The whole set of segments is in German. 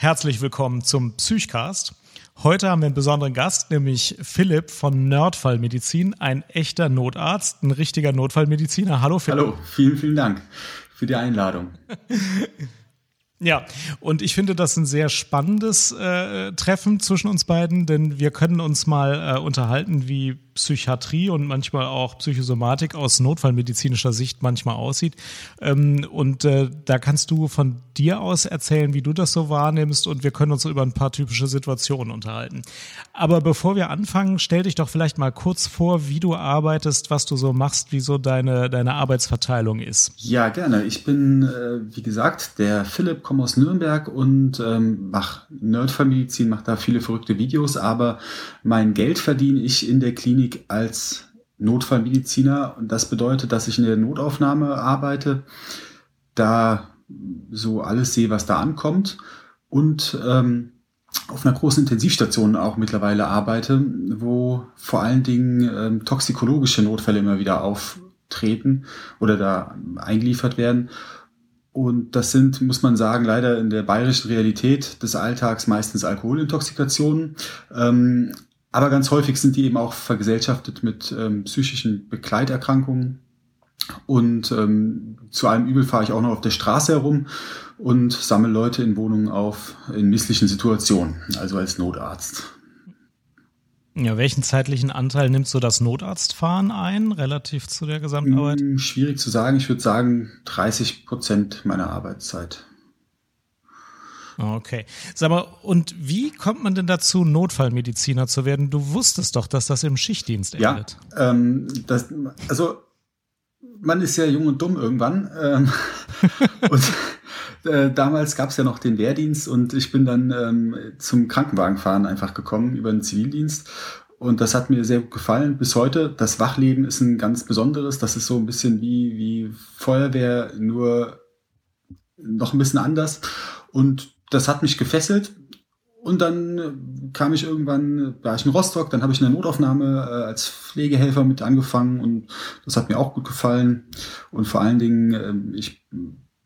herzlich willkommen zum Psychcast. Heute haben wir einen besonderen Gast, nämlich Philipp von Nerdfallmedizin, ein echter Notarzt, ein richtiger Notfallmediziner. Hallo Philipp. Hallo, vielen, vielen Dank für die Einladung. Ja, und ich finde das ein sehr spannendes äh, Treffen zwischen uns beiden, denn wir können uns mal äh, unterhalten, wie Psychiatrie und manchmal auch Psychosomatik aus notfallmedizinischer Sicht manchmal aussieht. Ähm, und äh, da kannst du von dir aus erzählen, wie du das so wahrnimmst und wir können uns über ein paar typische Situationen unterhalten. Aber bevor wir anfangen, stell dich doch vielleicht mal kurz vor, wie du arbeitest, was du so machst, wie so deine, deine Arbeitsverteilung ist. Ja, gerne. Ich bin, äh, wie gesagt, der Philipp, komme aus Nürnberg und ähm, mache Nerdfallmedizin, mache da viele verrückte Videos, aber mein Geld verdiene ich in der Klinik Klinik als Notfallmediziner und das bedeutet, dass ich in der Notaufnahme arbeite, da so alles sehe, was da ankommt und ähm, auf einer großen Intensivstation auch mittlerweile arbeite, wo vor allen Dingen ähm, toxikologische Notfälle immer wieder auftreten oder da eingeliefert werden. Und das sind, muss man sagen, leider in der bayerischen Realität des Alltags meistens Alkoholintoxikationen. Ähm, aber ganz häufig sind die eben auch vergesellschaftet mit ähm, psychischen Begleiterkrankungen. Und ähm, zu einem Übel fahre ich auch noch auf der Straße herum und sammle Leute in Wohnungen auf in misslichen Situationen, also als Notarzt. Ja, welchen zeitlichen Anteil nimmt so das Notarztfahren ein, relativ zu der Gesamtarbeit? Hm, schwierig zu sagen. Ich würde sagen 30 Prozent meiner Arbeitszeit. Okay. Sag mal, und wie kommt man denn dazu, Notfallmediziner zu werden? Du wusstest doch, dass das im Schichtdienst endet. Ja, ähm, das, also man ist ja jung und dumm irgendwann. Ähm, und äh, damals gab es ja noch den Wehrdienst und ich bin dann ähm, zum Krankenwagenfahren einfach gekommen über den Zivildienst. Und das hat mir sehr gut gefallen bis heute. Das Wachleben ist ein ganz besonderes. Das ist so ein bisschen wie, wie Feuerwehr, nur noch ein bisschen anders. Und das hat mich gefesselt. Und dann kam ich irgendwann, war ich in Rostock, dann habe ich eine Notaufnahme äh, als Pflegehelfer mit angefangen und das hat mir auch gut gefallen. Und vor allen Dingen, äh, ich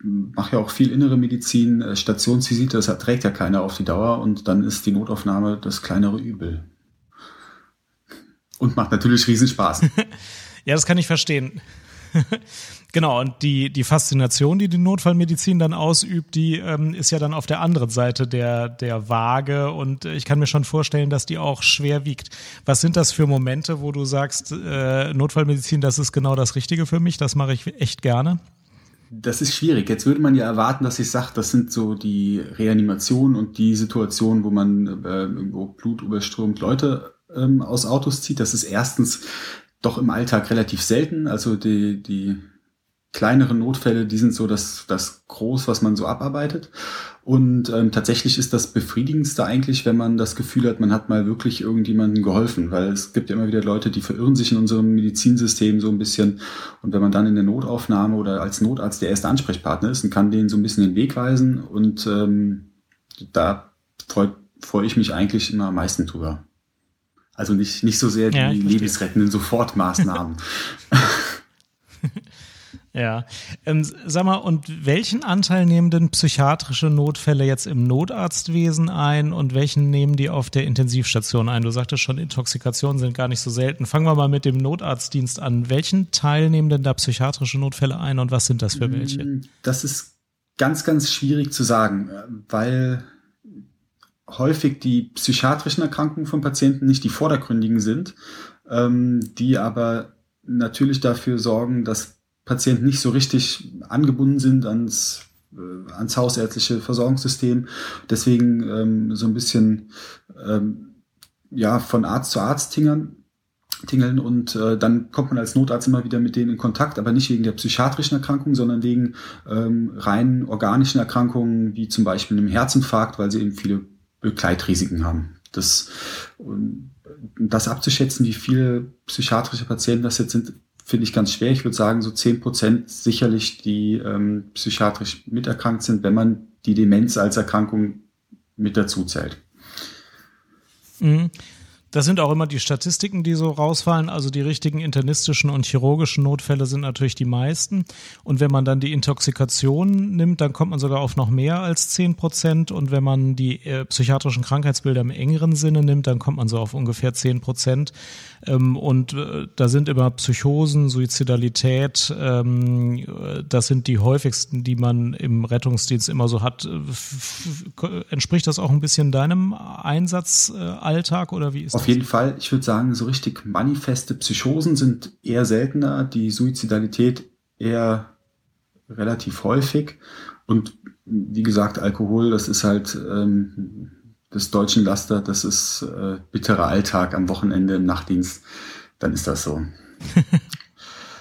mache ja auch viel innere Medizin, äh, Stationsvisite, das trägt ja keiner auf die Dauer und dann ist die Notaufnahme das kleinere Übel. Und macht natürlich riesen Spaß. ja, das kann ich verstehen. genau, und die, die Faszination, die die Notfallmedizin dann ausübt, die ähm, ist ja dann auf der anderen Seite der, der Waage und ich kann mir schon vorstellen, dass die auch schwer wiegt. Was sind das für Momente, wo du sagst, äh, Notfallmedizin, das ist genau das Richtige für mich, das mache ich echt gerne? Das ist schwierig. Jetzt würde man ja erwarten, dass ich sage, das sind so die Reanimationen und die Situationen, wo man äh, irgendwo Blut überströmt Leute ähm, aus Autos zieht. Das ist erstens doch im Alltag relativ selten. Also die, die kleineren Notfälle, die sind so das, das Groß, was man so abarbeitet. Und ähm, tatsächlich ist das Befriedigendste eigentlich, wenn man das Gefühl hat, man hat mal wirklich irgendjemandem geholfen, weil es gibt ja immer wieder Leute, die verirren sich in unserem Medizinsystem so ein bisschen. Und wenn man dann in der Notaufnahme oder als Notarzt der erste Ansprechpartner ist und kann denen so ein bisschen den Weg weisen und ähm, da freue freu ich mich eigentlich immer am meisten drüber. Also nicht, nicht so sehr die ja, lebensrettenden Sofortmaßnahmen. ja. Ähm, sag mal, und welchen Anteil nehmen denn psychiatrische Notfälle jetzt im Notarztwesen ein und welchen nehmen die auf der Intensivstation ein? Du sagtest schon, Intoxikationen sind gar nicht so selten. Fangen wir mal mit dem Notarztdienst an. Welchen Teil nehmen denn da psychiatrische Notfälle ein und was sind das für welche? Das ist ganz, ganz schwierig zu sagen, weil häufig die psychiatrischen Erkrankungen von Patienten nicht die vordergründigen sind, ähm, die aber natürlich dafür sorgen, dass Patienten nicht so richtig angebunden sind ans, äh, ans hausärztliche Versorgungssystem. Deswegen ähm, so ein bisschen ähm, ja, von Arzt zu Arzt tingern. tingeln und äh, dann kommt man als Notarzt immer wieder mit denen in Kontakt, aber nicht wegen der psychiatrischen Erkrankung, sondern wegen ähm, rein organischen Erkrankungen, wie zum Beispiel einem Herzinfarkt, weil sie eben viele Begleitrisiken haben. Das, das abzuschätzen, wie viele psychiatrische Patienten das jetzt sind, finde ich ganz schwer. Ich würde sagen, so zehn Prozent sicherlich, die ähm, psychiatrisch miterkrankt sind, wenn man die Demenz als Erkrankung mit dazu zählt. Mhm. Das sind auch immer die Statistiken, die so rausfallen. Also die richtigen internistischen und chirurgischen Notfälle sind natürlich die meisten. Und wenn man dann die Intoxikation nimmt, dann kommt man sogar auf noch mehr als 10 Prozent. Und wenn man die äh, psychiatrischen Krankheitsbilder im engeren Sinne nimmt, dann kommt man so auf ungefähr 10 Prozent. Ähm, und äh, da sind immer Psychosen, Suizidalität, ähm, das sind die häufigsten, die man im Rettungsdienst immer so hat. Entspricht das auch ein bisschen deinem Einsatzalltag oder wie ist das? Auf jeden Fall. Ich würde sagen, so richtig manifeste Psychosen sind eher seltener, die Suizidalität eher relativ häufig. Und wie gesagt, Alkohol, das ist halt ähm, des deutschen Laster, das ist äh, bitterer Alltag am Wochenende im Nachtdienst. Dann ist das so.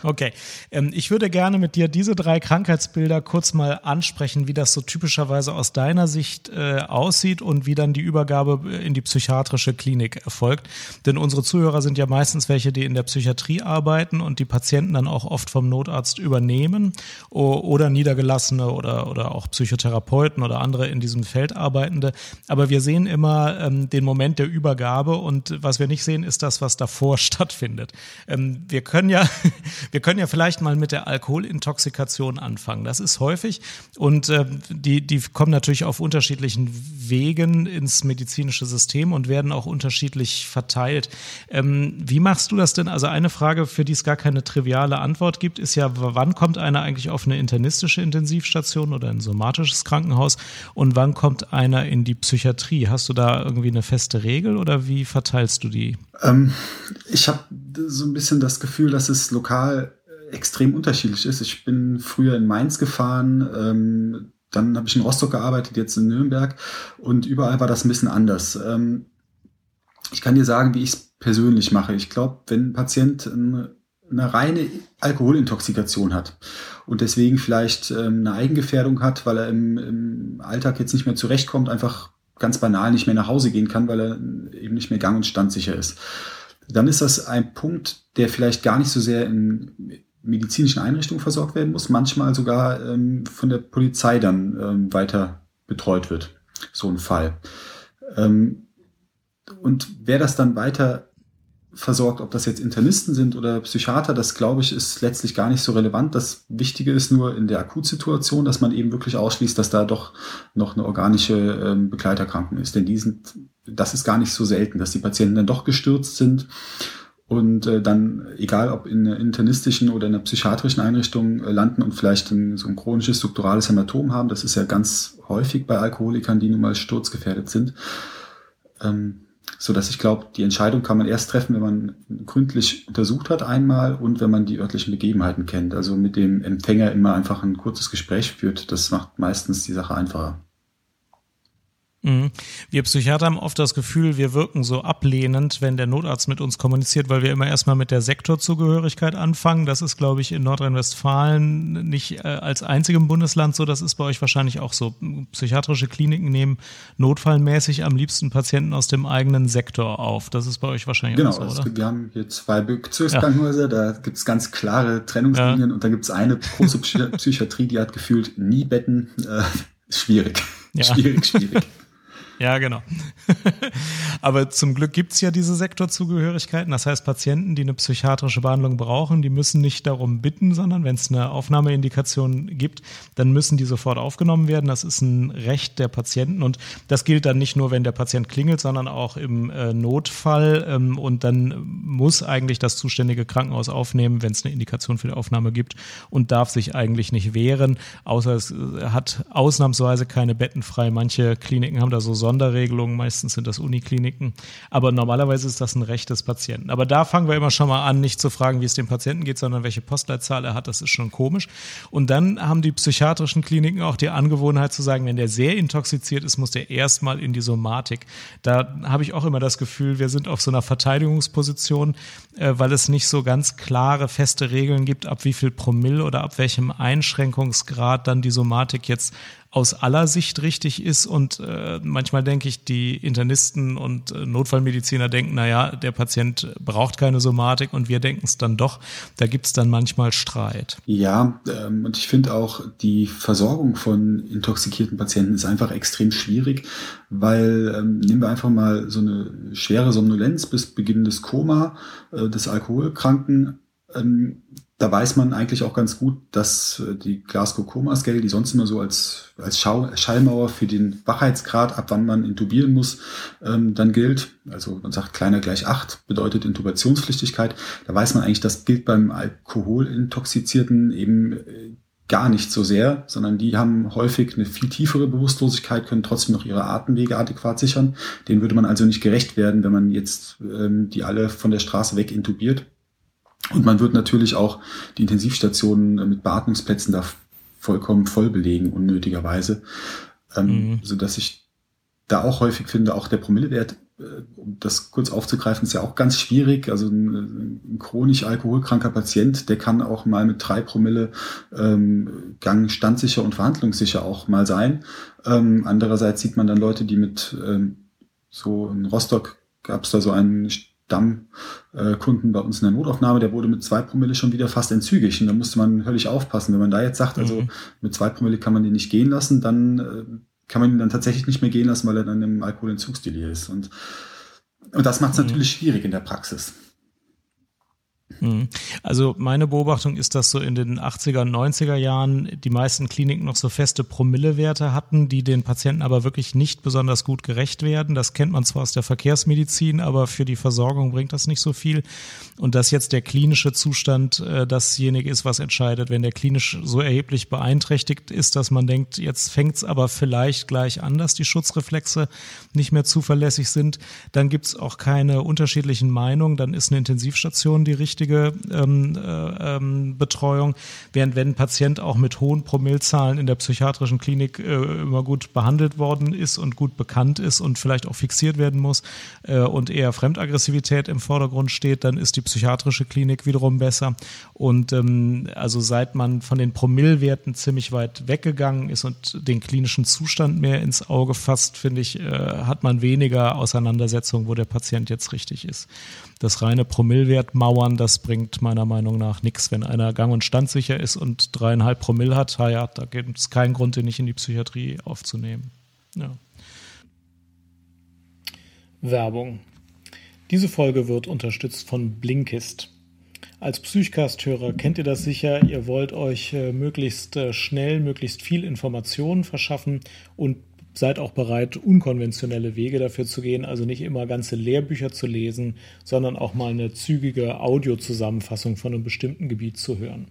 Okay. Ähm, ich würde gerne mit dir diese drei Krankheitsbilder kurz mal ansprechen, wie das so typischerweise aus deiner Sicht äh, aussieht und wie dann die Übergabe in die psychiatrische Klinik erfolgt. Denn unsere Zuhörer sind ja meistens welche, die in der Psychiatrie arbeiten und die Patienten dann auch oft vom Notarzt übernehmen oder Niedergelassene oder, oder auch Psychotherapeuten oder andere in diesem Feld arbeitende. Aber wir sehen immer ähm, den Moment der Übergabe und was wir nicht sehen, ist das, was davor stattfindet. Ähm, wir können ja, wir können ja vielleicht mal mit der Alkoholintoxikation anfangen. Das ist häufig und äh, die, die kommen natürlich auf unterschiedlichen Wegen ins medizinische System und werden auch unterschiedlich verteilt. Ähm, wie machst du das denn? Also eine Frage, für die es gar keine triviale Antwort gibt, ist ja, wann kommt einer eigentlich auf eine internistische Intensivstation oder ein somatisches Krankenhaus und wann kommt einer in die Psychiatrie? Hast du da irgendwie eine feste Regel oder wie verteilst du die? Ähm, ich habe so ein bisschen das Gefühl, dass es lokal extrem unterschiedlich ist. Ich bin früher in Mainz gefahren, ähm, dann habe ich in Rostock gearbeitet, jetzt in Nürnberg und überall war das ein bisschen anders. Ähm, ich kann dir sagen, wie ich es persönlich mache. Ich glaube, wenn ein Patient eine, eine reine Alkoholintoxikation hat und deswegen vielleicht ähm, eine Eigengefährdung hat, weil er im, im Alltag jetzt nicht mehr zurechtkommt, einfach ganz banal nicht mehr nach Hause gehen kann, weil er eben nicht mehr gang- und standsicher ist dann ist das ein Punkt, der vielleicht gar nicht so sehr in medizinischen Einrichtungen versorgt werden muss, manchmal sogar ähm, von der Polizei dann ähm, weiter betreut wird, so ein Fall. Ähm, und wer das dann weiter versorgt, ob das jetzt Internisten sind oder Psychiater, das glaube ich ist letztlich gar nicht so relevant. Das Wichtige ist nur in der Akutsituation, dass man eben wirklich ausschließt, dass da doch noch eine organische ähm, Begleiterkrankung ist. Denn die sind, das ist gar nicht so selten, dass die Patienten dann doch gestürzt sind und äh, dann, egal ob in einer internistischen oder in einer psychiatrischen Einrichtung äh, landen und vielleicht ein, so ein chronisches strukturales Hämatom haben. Das ist ja ganz häufig bei Alkoholikern, die nun mal sturzgefährdet sind. Ähm, so dass ich glaube, die Entscheidung kann man erst treffen, wenn man gründlich untersucht hat einmal und wenn man die örtlichen Begebenheiten kennt. Also mit dem Empfänger immer einfach ein kurzes Gespräch führt, das macht meistens die Sache einfacher. Mhm. Wir Psychiater haben oft das Gefühl, wir wirken so ablehnend, wenn der Notarzt mit uns kommuniziert, weil wir immer erstmal mit der Sektorzugehörigkeit anfangen. Das ist, glaube ich, in Nordrhein-Westfalen nicht äh, als einzigem Bundesland so. Das ist bei euch wahrscheinlich auch so. Psychiatrische Kliniken nehmen notfallmäßig am liebsten Patienten aus dem eigenen Sektor auf. Das ist bei euch wahrscheinlich genau, auch so, oder? wir haben hier zwei Bezirkskrankenhäuser, ja. da gibt es ganz klare Trennungslinien ja. und da gibt es eine große Psychiatrie, die hat gefühlt nie Betten. Äh, schwierig. Ja. Schwierig, schwierig. Ja, genau. Aber zum Glück gibt's ja diese Sektorzugehörigkeiten. Das heißt, Patienten, die eine psychiatrische Behandlung brauchen, die müssen nicht darum bitten, sondern wenn es eine Aufnahmeindikation gibt, dann müssen die sofort aufgenommen werden. Das ist ein Recht der Patienten und das gilt dann nicht nur, wenn der Patient klingelt, sondern auch im äh, Notfall. Ähm, und dann muss eigentlich das zuständige Krankenhaus aufnehmen, wenn es eine Indikation für die Aufnahme gibt und darf sich eigentlich nicht wehren, außer es äh, hat ausnahmsweise keine Betten frei. Manche Kliniken haben da so Sonderregelungen, meistens sind das Unikliniken. Aber normalerweise ist das ein Recht des Patienten. Aber da fangen wir immer schon mal an, nicht zu fragen, wie es dem Patienten geht, sondern welche Postleitzahl er hat. Das ist schon komisch. Und dann haben die psychiatrischen Kliniken auch die Angewohnheit zu sagen, wenn der sehr intoxiziert ist, muss der erstmal in die Somatik. Da habe ich auch immer das Gefühl, wir sind auf so einer Verteidigungsposition, äh, weil es nicht so ganz klare, feste Regeln gibt, ab wie viel Promille oder ab welchem Einschränkungsgrad dann die Somatik jetzt aus aller Sicht richtig ist. Und äh, manchmal denke ich, die Internisten und äh, Notfallmediziner denken, naja, der Patient braucht keine Somatik und wir denken es dann doch. Da gibt es dann manchmal Streit. Ja, ähm, und ich finde auch, die Versorgung von intoxikierten Patienten ist einfach extrem schwierig, weil ähm, nehmen wir einfach mal so eine schwere Somnolenz bis Beginn des Koma äh, des Alkoholkranken. Ähm, da weiß man eigentlich auch ganz gut, dass äh, die Glasgow Coma Scale, die sonst immer so als, als Schau Schallmauer für den Wachheitsgrad, ab wann man intubieren muss, ähm, dann gilt. Also man sagt kleiner gleich acht bedeutet Intubationspflichtigkeit. Da weiß man eigentlich, das gilt beim Alkoholintoxizierten eben äh, gar nicht so sehr, sondern die haben häufig eine viel tiefere Bewusstlosigkeit, können trotzdem noch ihre Atemwege adäquat sichern. Den würde man also nicht gerecht werden, wenn man jetzt ähm, die alle von der Straße weg intubiert. Und man wird natürlich auch die Intensivstationen mit Beatmungsplätzen da vollkommen voll belegen, unnötigerweise. Ähm, mhm. So dass ich da auch häufig finde, auch der Promillewert, äh, um das kurz aufzugreifen, ist ja auch ganz schwierig. Also ein, ein chronisch alkoholkranker Patient, der kann auch mal mit drei Promille ähm, Gang standsicher und verhandlungssicher auch mal sein. Ähm, andererseits sieht man dann Leute, die mit ähm, so in Rostock gab es da so einen Stammkunden bei uns in der Notaufnahme, der wurde mit zwei Promille schon wieder fast entzügig. Und da musste man höllisch aufpassen. Wenn man da jetzt sagt, also mhm. mit zwei Promille kann man den nicht gehen lassen, dann äh, kann man ihn dann tatsächlich nicht mehr gehen lassen, weil er dann im Alkoholentzugsdelir ist. Und, und das macht es mhm. natürlich schwierig in der Praxis. Mhm. Also meine Beobachtung ist, dass so in den 80er und 90er Jahren die meisten Kliniken noch so feste Promillewerte hatten, die den Patienten aber wirklich nicht besonders gut gerecht werden. Das kennt man zwar aus der Verkehrsmedizin, aber für die Versorgung bringt das nicht so viel. Und dass jetzt der klinische Zustand äh, dasjenige ist, was entscheidet. Wenn der klinisch so erheblich beeinträchtigt ist, dass man denkt, jetzt fängt es aber vielleicht gleich an, dass die Schutzreflexe nicht mehr zuverlässig sind, dann gibt es auch keine unterschiedlichen Meinungen. Dann ist eine Intensivstation die richtige vernünftige ähm, äh, ähm, Betreuung, während wenn ein Patient auch mit hohen Promillzahlen in der psychiatrischen Klinik äh, immer gut behandelt worden ist und gut bekannt ist und vielleicht auch fixiert werden muss äh, und eher Fremdaggressivität im Vordergrund steht, dann ist die psychiatrische Klinik wiederum besser. Und ähm, also seit man von den Promillwerten ziemlich weit weggegangen ist und den klinischen Zustand mehr ins Auge fasst, finde ich, äh, hat man weniger Auseinandersetzung, wo der Patient jetzt richtig ist das reine Promillwert mauern, das bringt meiner Meinung nach nichts. Wenn einer gang- und standsicher ist und dreieinhalb Promille hat, ja, da gibt es keinen Grund, den nicht in die Psychiatrie aufzunehmen. Ja. Werbung. Diese Folge wird unterstützt von Blinkist. Als Psychcast-Hörer kennt ihr das sicher. Ihr wollt euch äh, möglichst äh, schnell, möglichst viel Informationen verschaffen und seid auch bereit, unkonventionelle Wege dafür zu gehen, also nicht immer ganze Lehrbücher zu lesen, sondern auch mal eine zügige Audiozusammenfassung von einem bestimmten Gebiet zu hören.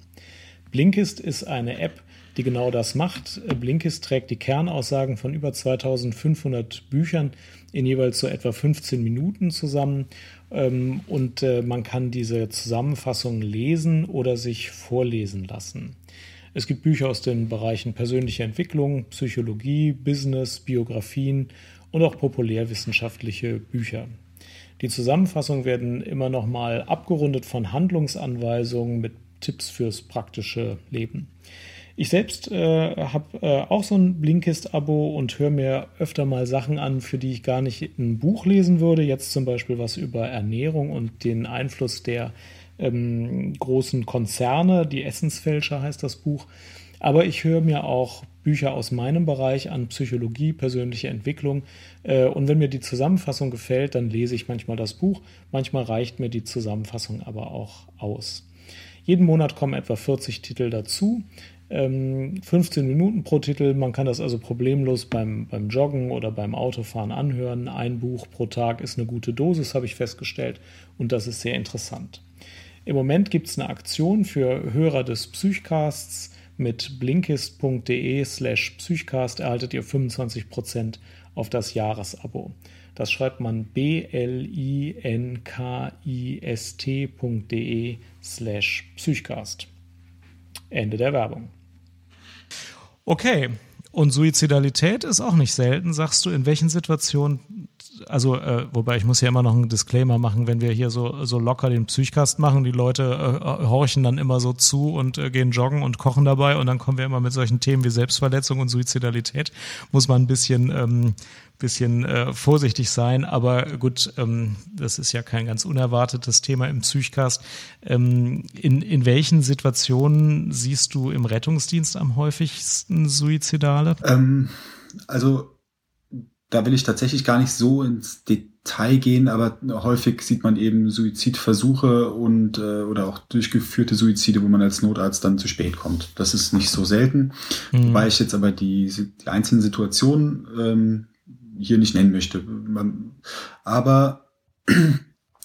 Blinkist ist eine App, die genau das macht. Blinkist trägt die Kernaussagen von über 2500 Büchern in jeweils so etwa 15 Minuten zusammen ähm, und äh, man kann diese Zusammenfassung lesen oder sich vorlesen lassen. Es gibt Bücher aus den Bereichen persönliche Entwicklung, Psychologie, Business, Biografien und auch populärwissenschaftliche Bücher. Die Zusammenfassungen werden immer noch mal abgerundet von Handlungsanweisungen mit Tipps fürs praktische Leben. Ich selbst äh, habe äh, auch so ein Blinkist-Abo und höre mir öfter mal Sachen an, für die ich gar nicht ein Buch lesen würde. Jetzt zum Beispiel was über Ernährung und den Einfluss der ähm, großen Konzerne. Die Essensfälscher heißt das Buch. Aber ich höre mir auch Bücher aus meinem Bereich an Psychologie, persönliche Entwicklung. Äh, und wenn mir die Zusammenfassung gefällt, dann lese ich manchmal das Buch. Manchmal reicht mir die Zusammenfassung aber auch aus. Jeden Monat kommen etwa 40 Titel dazu. 15 ähm, Minuten pro Titel. Man kann das also problemlos beim, beim Joggen oder beim Autofahren anhören. Ein Buch pro Tag ist eine gute Dosis, habe ich festgestellt. Und das ist sehr interessant. Im Moment gibt es eine Aktion für Hörer des Psychcasts Mit blinkist.de slash psychcast erhaltet ihr 25% auf das Jahresabo. Das schreibt man b-l-i-n-k-i-s-t.de slash psychcast. Ende der Werbung. Okay, und Suizidalität ist auch nicht selten. Sagst du, in welchen Situationen also, äh, wobei ich muss ja immer noch einen Disclaimer machen, wenn wir hier so, so locker den Psychcast machen, die Leute äh, horchen dann immer so zu und äh, gehen joggen und kochen dabei und dann kommen wir immer mit solchen Themen wie Selbstverletzung und Suizidalität. Muss man ein bisschen, ähm, bisschen äh, vorsichtig sein, aber gut, ähm, das ist ja kein ganz unerwartetes Thema im Psychcast. Ähm, in, in welchen Situationen siehst du im Rettungsdienst am häufigsten Suizidale? Ähm, also da will ich tatsächlich gar nicht so ins Detail gehen, aber häufig sieht man eben Suizidversuche und äh, oder auch durchgeführte Suizide, wo man als Notarzt dann zu spät kommt. Das ist nicht so selten, mhm. weil ich jetzt aber die, die einzelnen Situationen ähm, hier nicht nennen möchte. Man, aber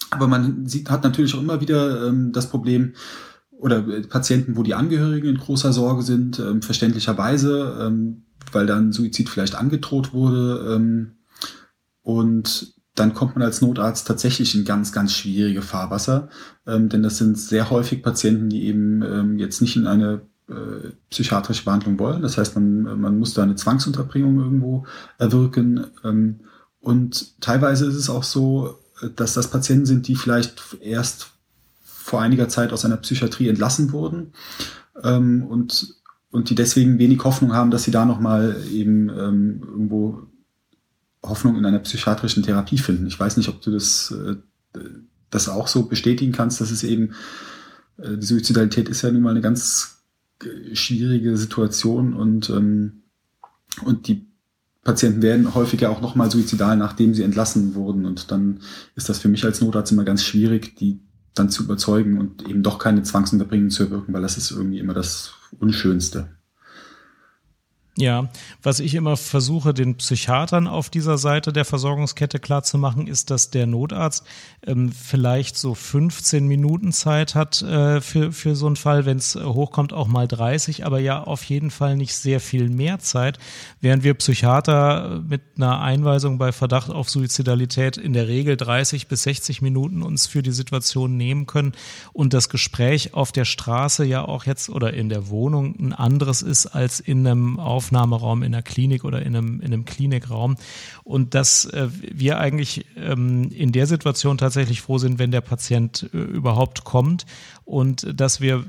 aber man sieht, hat natürlich auch immer wieder ähm, das Problem, oder Patienten, wo die Angehörigen in großer Sorge sind, ähm, verständlicherweise. Ähm, weil dann Suizid vielleicht angedroht wurde. Ähm, und dann kommt man als Notarzt tatsächlich in ganz, ganz schwierige Fahrwasser, ähm, denn das sind sehr häufig Patienten, die eben ähm, jetzt nicht in eine äh, psychiatrische Behandlung wollen. Das heißt, man, man muss da eine Zwangsunterbringung irgendwo erwirken. Ähm, und teilweise ist es auch so, dass das Patienten sind, die vielleicht erst vor einiger Zeit aus einer Psychiatrie entlassen wurden ähm, und und die deswegen wenig Hoffnung haben, dass sie da nochmal eben ähm, irgendwo Hoffnung in einer psychiatrischen Therapie finden. Ich weiß nicht, ob du das, äh, das auch so bestätigen kannst, dass es eben, äh, die Suizidalität ist ja nun mal eine ganz schwierige Situation und, ähm, und die Patienten werden häufiger auch nochmal suizidal, nachdem sie entlassen wurden. Und dann ist das für mich als Notarzt immer ganz schwierig, die dann zu überzeugen und eben doch keine Zwangsunterbringung zu erwirken, weil das ist irgendwie immer das Unschönste. Ja, was ich immer versuche, den Psychiatern auf dieser Seite der Versorgungskette klarzumachen, ist, dass der Notarzt ähm, vielleicht so 15 Minuten Zeit hat äh, für, für so einen Fall, wenn es hochkommt, auch mal 30, aber ja auf jeden Fall nicht sehr viel mehr Zeit, während wir Psychiater mit einer Einweisung bei Verdacht auf Suizidalität in der Regel 30 bis 60 Minuten uns für die Situation nehmen können und das Gespräch auf der Straße ja auch jetzt oder in der Wohnung ein anderes ist als in einem auf Aufnahmeraum in der Klinik oder in einem, in einem Klinikraum. Und dass äh, wir eigentlich ähm, in der Situation tatsächlich froh sind, wenn der Patient äh, überhaupt kommt und dass wir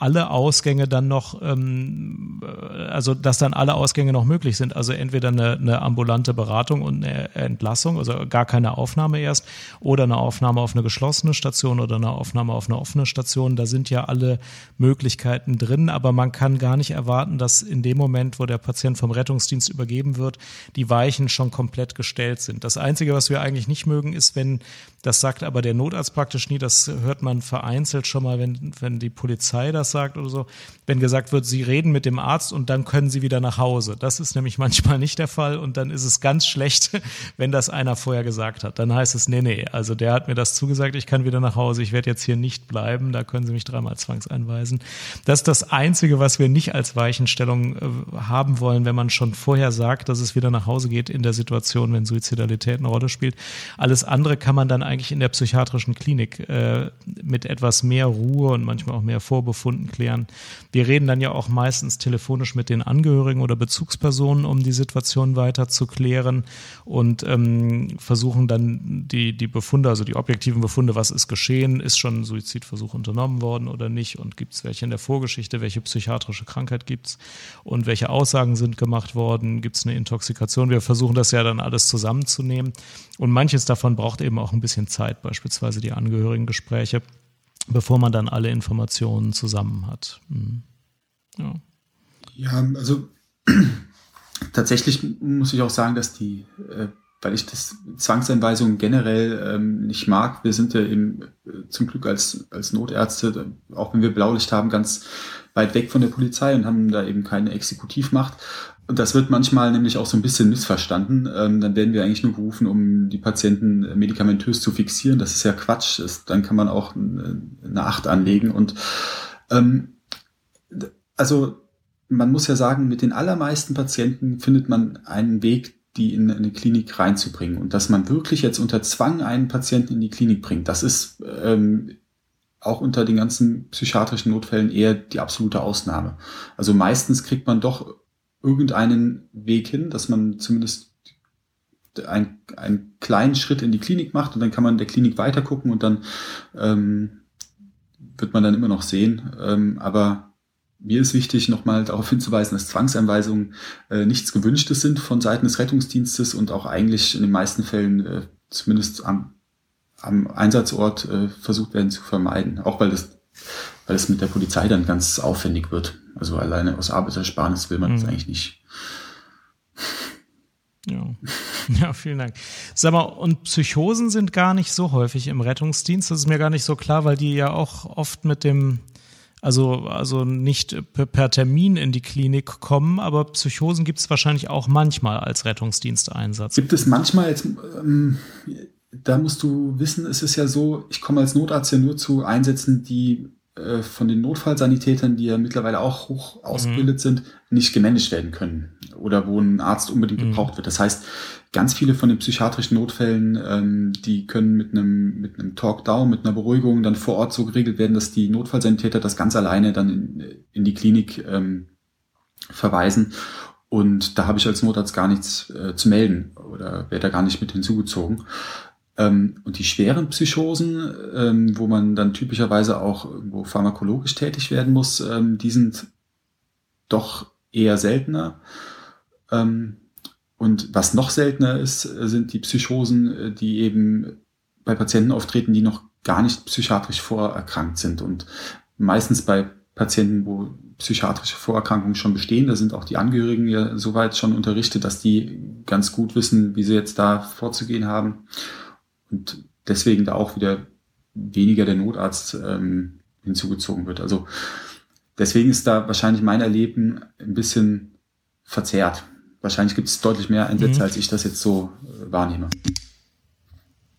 alle Ausgänge dann noch, ähm, äh, also dass dann alle Ausgänge noch möglich sind. Also entweder eine, eine ambulante Beratung und eine Entlassung, also gar keine Aufnahme erst, oder eine Aufnahme auf eine geschlossene Station oder eine Aufnahme auf eine offene Station. Da sind ja alle Möglichkeiten drin, aber man kann gar nicht erwarten, dass in dem Moment, wo der Patient vom Rettungsdienst übergeben wird, die Weichen schon komplett gestellt sind. Das Einzige, was wir eigentlich nicht mögen, ist, wenn, das sagt aber der Notarzt praktisch nie, das hört man vereinzelt schon mal, wenn, wenn die Polizei das sagt oder so, wenn gesagt wird, Sie reden mit dem Arzt und dann können Sie wieder nach Hause. Das ist nämlich manchmal nicht der Fall und dann ist es ganz schlecht, wenn das einer vorher gesagt hat. Dann heißt es, nee, nee, also der hat mir das zugesagt, ich kann wieder nach Hause, ich werde jetzt hier nicht bleiben, da können Sie mich dreimal zwangseinweisen. Das ist das Einzige, was wir nicht als Weichenstellung äh, haben wollen, wenn man schon vorher sagt, dass es wieder nach Hause geht in der Situation, wenn Suizidalität eine Rolle spielt. Alles andere kann man dann eigentlich in der psychiatrischen Klinik äh, mit etwas mehr Ruhe und manchmal auch mehr Vorbefunden klären. Wir reden dann ja auch meistens telefonisch mit den Angehörigen oder Bezugspersonen, um die Situation weiter zu klären und ähm, versuchen dann die, die Befunde, also die objektiven Befunde, was ist geschehen, ist schon ein Suizidversuch unternommen worden oder nicht und gibt es welche in der Vorgeschichte, welche psychiatrische Krankheit gibt es und welche Aussagen sind gemacht worden, gibt es eine Intoxikation. Wir versuchen das ja dann alles zusammenzunehmen. Und manches davon braucht eben auch ein bisschen Zeit, beispielsweise die Angehörigengespräche, bevor man dann alle Informationen zusammen hat. Mhm. Ja. ja, also tatsächlich muss ich auch sagen, dass die äh, weil ich das Zwangseinweisungen generell ähm, nicht mag. Wir sind ja eben äh, zum Glück als, als Notärzte, auch wenn wir Blaulicht haben, ganz weit weg von der Polizei und haben da eben keine Exekutivmacht. Und das wird manchmal nämlich auch so ein bisschen missverstanden. Ähm, dann werden wir eigentlich nur gerufen, um die Patienten medikamentös zu fixieren. Das ist ja Quatsch. Das, dann kann man auch eine Acht anlegen. Und ähm, also man muss ja sagen, mit den allermeisten Patienten findet man einen Weg, die in eine Klinik reinzubringen. Und dass man wirklich jetzt unter Zwang einen Patienten in die Klinik bringt, das ist ähm, auch unter den ganzen psychiatrischen Notfällen eher die absolute Ausnahme. Also meistens kriegt man doch irgendeinen Weg hin, dass man zumindest ein, einen kleinen Schritt in die Klinik macht und dann kann man der Klinik weitergucken und dann ähm, wird man dann immer noch sehen. Ähm, aber mir ist wichtig, nochmal darauf hinzuweisen, dass Zwangseinweisungen äh, nichts Gewünschtes sind von Seiten des Rettungsdienstes und auch eigentlich in den meisten Fällen äh, zumindest am, am Einsatzort äh, versucht werden zu vermeiden. Auch weil das, weil es mit der Polizei dann ganz aufwendig wird. Also alleine aus Arbeitsersparnis will man mhm. das eigentlich nicht. Ja. ja, vielen Dank. Sag mal, und Psychosen sind gar nicht so häufig im Rettungsdienst. Das ist mir gar nicht so klar, weil die ja auch oft mit dem also, also nicht per Termin in die Klinik kommen, aber Psychosen gibt es wahrscheinlich auch manchmal als Rettungsdiensteinsatz. Gibt es manchmal jetzt, ähm, da musst du wissen, es ist ja so, ich komme als Notarzt ja nur zu Einsätzen, die äh, von den Notfallsanitätern, die ja mittlerweile auch hoch ausgebildet mhm. sind, nicht gemanagt werden können oder wo ein Arzt unbedingt mhm. gebraucht wird. Das heißt, ganz viele von den psychiatrischen Notfällen, ähm, die können mit einem mit einem Talk-Down, mit einer Beruhigung dann vor Ort so geregelt werden, dass die Notfallsanitäter das ganz alleine dann in, in die Klinik ähm, verweisen. Und da habe ich als Notarzt gar nichts äh, zu melden oder werde da gar nicht mit hinzugezogen. Ähm, und die schweren Psychosen, ähm, wo man dann typischerweise auch irgendwo pharmakologisch tätig werden muss, ähm, die sind doch eher seltener. Und was noch seltener ist, sind die Psychosen, äh, die eben bei Patienten auftreten, die noch gar nicht psychiatrisch vorerkrankt sind. Und meistens bei Patienten, wo psychiatrische Vorerkrankungen schon bestehen, da sind auch die Angehörigen ja soweit schon unterrichtet, dass die ganz gut wissen, wie sie jetzt da vorzugehen haben. Und deswegen da auch wieder weniger der Notarzt ähm, hinzugezogen wird. Also deswegen ist da wahrscheinlich mein Erleben ein bisschen verzerrt wahrscheinlich gibt es deutlich mehr Einsätze, mhm. als ich das jetzt so äh, wahrnehme.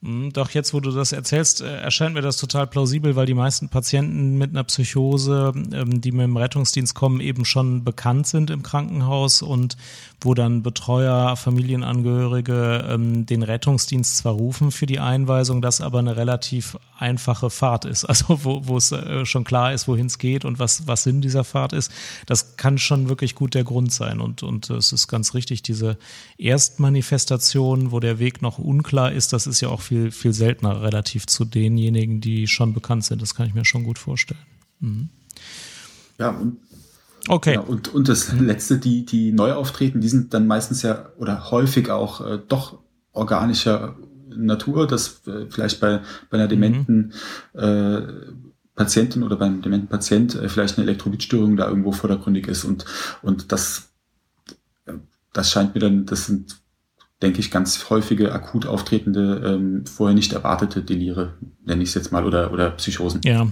Hm, doch jetzt, wo du das erzählst, äh, erscheint mir das total plausibel, weil die meisten Patienten mit einer Psychose, ähm, die mit dem Rettungsdienst kommen, eben schon bekannt sind im Krankenhaus und wo dann Betreuer, Familienangehörige ähm, den Rettungsdienst zwar rufen für die Einweisung, das aber eine relativ einfache Fahrt ist. Also wo, wo es äh, schon klar ist, wohin es geht und was, was Sinn dieser Fahrt ist. Das kann schon wirklich gut der Grund sein. Und, und es ist ganz richtig, diese Erstmanifestation, wo der Weg noch unklar ist, das ist ja auch viel, viel seltener relativ zu denjenigen, die schon bekannt sind. Das kann ich mir schon gut vorstellen. Mhm. Ja, und Okay. Ja, und, und das letzte, die, die neu auftreten, die sind dann meistens ja oder häufig auch äh, doch organischer Natur, dass äh, vielleicht bei, bei einer dementen mhm. äh, Patientin oder beim dementen Patient äh, vielleicht eine Elektrolytstörung da irgendwo vordergründig ist und, und das, das scheint mir dann, das sind denke ich, ganz häufige akut auftretende, ähm, vorher nicht erwartete Delire, nenne ich es jetzt mal, oder, oder Psychosen. Ja.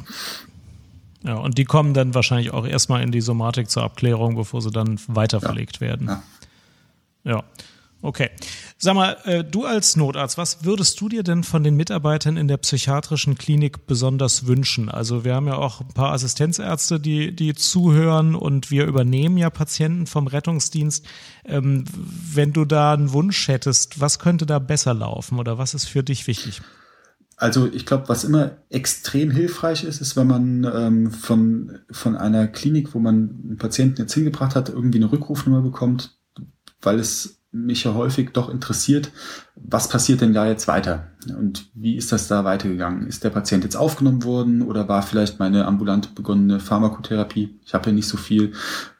Ja, und die kommen dann wahrscheinlich auch erstmal in die Somatik zur Abklärung, bevor sie dann weiterverlegt ja. werden. Ja. ja. Okay. Sag mal, äh, du als Notarzt, was würdest du dir denn von den Mitarbeitern in der psychiatrischen Klinik besonders wünschen? Also wir haben ja auch ein paar Assistenzärzte, die, die zuhören und wir übernehmen ja Patienten vom Rettungsdienst. Ähm, wenn du da einen Wunsch hättest, was könnte da besser laufen oder was ist für dich wichtig? Also ich glaube, was immer extrem hilfreich ist, ist, wenn man ähm, von, von einer Klinik, wo man einen Patienten jetzt hingebracht hat, irgendwie eine Rückrufnummer bekommt, weil es mich ja häufig doch interessiert, was passiert denn da jetzt weiter? Und wie ist das da weitergegangen? Ist der Patient jetzt aufgenommen worden oder war vielleicht meine ambulant begonnene Pharmakotherapie? Ich habe ja nicht so viel.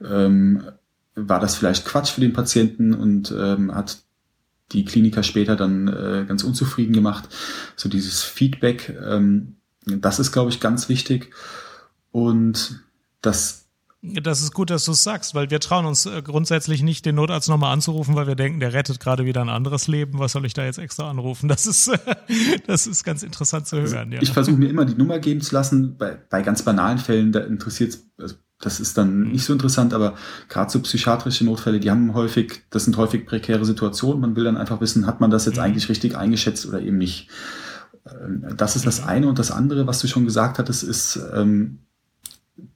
Ähm, war das vielleicht Quatsch für den Patienten und ähm, hat die Kliniker später dann äh, ganz unzufrieden gemacht? So dieses Feedback, ähm, das ist, glaube ich, ganz wichtig. Und das das ist gut, dass du es sagst, weil wir trauen uns äh, grundsätzlich nicht, den Notarzt nochmal anzurufen, weil wir denken, der rettet gerade wieder ein anderes Leben. Was soll ich da jetzt extra anrufen? Das ist, das ist ganz interessant zu hören. Also ja. Ich versuche mir immer die Nummer geben zu lassen. Bei, bei ganz banalen Fällen, da interessiert also das ist dann mhm. nicht so interessant, aber gerade so psychiatrische Notfälle, die haben häufig, das sind häufig prekäre Situationen. Man will dann einfach wissen, hat man das jetzt mhm. eigentlich richtig eingeschätzt oder eben nicht. Ähm, das ist das mhm. eine. Und das andere, was du schon gesagt hattest, ist, ähm,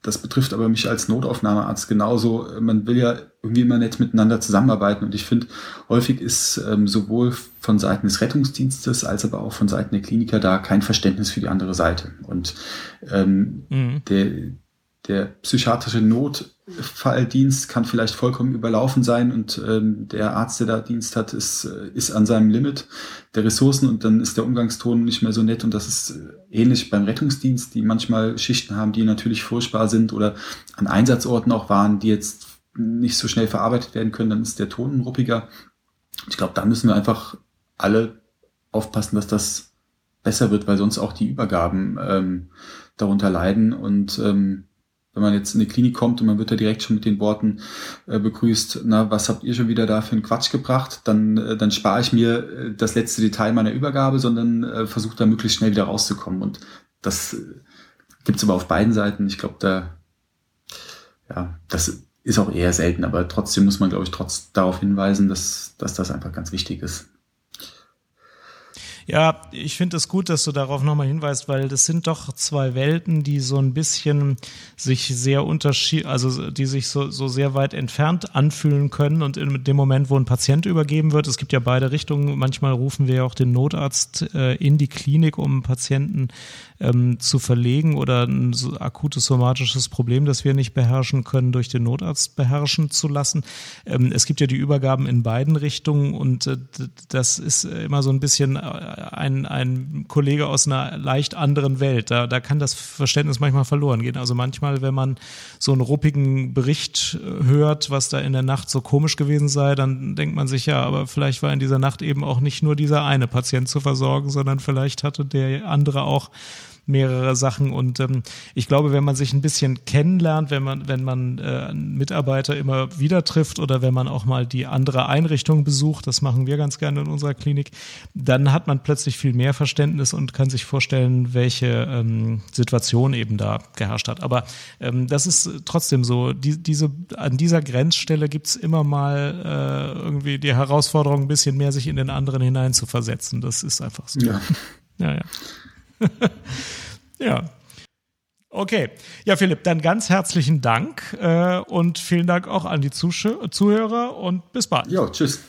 das betrifft aber mich als Notaufnahmearzt genauso. Man will ja irgendwie immer nett miteinander zusammenarbeiten und ich finde, häufig ist ähm, sowohl von Seiten des Rettungsdienstes als aber auch von Seiten der Kliniker da kein Verständnis für die andere Seite. Und ähm, mhm. der, der psychiatrische Notfalldienst kann vielleicht vollkommen überlaufen sein und ähm, der Arzt, der da Dienst hat, ist, äh, ist an seinem Limit der Ressourcen und dann ist der Umgangston nicht mehr so nett und das ist äh, ähnlich beim Rettungsdienst, die manchmal Schichten haben, die natürlich furchtbar sind oder an Einsatzorten auch waren, die jetzt nicht so schnell verarbeitet werden können, dann ist der Ton ruppiger. Ich glaube, da müssen wir einfach alle aufpassen, dass das besser wird, weil sonst auch die Übergaben ähm, darunter leiden und ähm, wenn man jetzt in die Klinik kommt und man wird da direkt schon mit den Worten äh, begrüßt, na, was habt ihr schon wieder da für einen Quatsch gebracht, dann, äh, dann spare ich mir äh, das letzte Detail meiner Übergabe, sondern äh, versuche da möglichst schnell wieder rauszukommen. Und das äh, gibt's aber auf beiden Seiten. Ich glaube, da, ja, das ist auch eher selten, aber trotzdem muss man, glaube ich, trotz darauf hinweisen, dass, dass das einfach ganz wichtig ist. Ja, ich finde es gut, dass du darauf nochmal hinweist, weil das sind doch zwei Welten, die so ein bisschen sich sehr unterschied, also die sich so, so sehr weit entfernt anfühlen können und in dem Moment, wo ein Patient übergeben wird, es gibt ja beide Richtungen, manchmal rufen wir ja auch den Notarzt äh, in die Klinik, um Patienten ähm, zu verlegen oder ein so akutes somatisches Problem, das wir nicht beherrschen können, durch den Notarzt beherrschen zu lassen. Ähm, es gibt ja die Übergaben in beiden Richtungen und äh, das ist immer so ein bisschen äh, ein, ein Kollege aus einer leicht anderen Welt. Da, da kann das Verständnis manchmal verloren gehen. Also manchmal, wenn man so einen ruppigen Bericht äh, hört, was da in der Nacht so komisch gewesen sei, dann denkt man sich ja, aber vielleicht war in dieser Nacht eben auch nicht nur dieser eine Patient zu versorgen, sondern vielleicht hatte der andere auch mehrere Sachen. Und ähm, ich glaube, wenn man sich ein bisschen kennenlernt, wenn man, wenn man äh, Mitarbeiter immer wieder trifft oder wenn man auch mal die andere Einrichtung besucht, das machen wir ganz gerne in unserer Klinik, dann hat man plötzlich viel mehr Verständnis und kann sich vorstellen, welche ähm, Situation eben da geherrscht hat. Aber ähm, das ist trotzdem so, die, diese, an dieser Grenzstelle gibt's immer mal äh, irgendwie die Herausforderung, ein bisschen mehr sich in den anderen hineinzuversetzen. Das ist einfach so. Ja, ja. ja. ja. Okay. Ja, Philipp, dann ganz herzlichen Dank äh, und vielen Dank auch an die Zuh Zuhörer und bis bald. Jo, tschüss.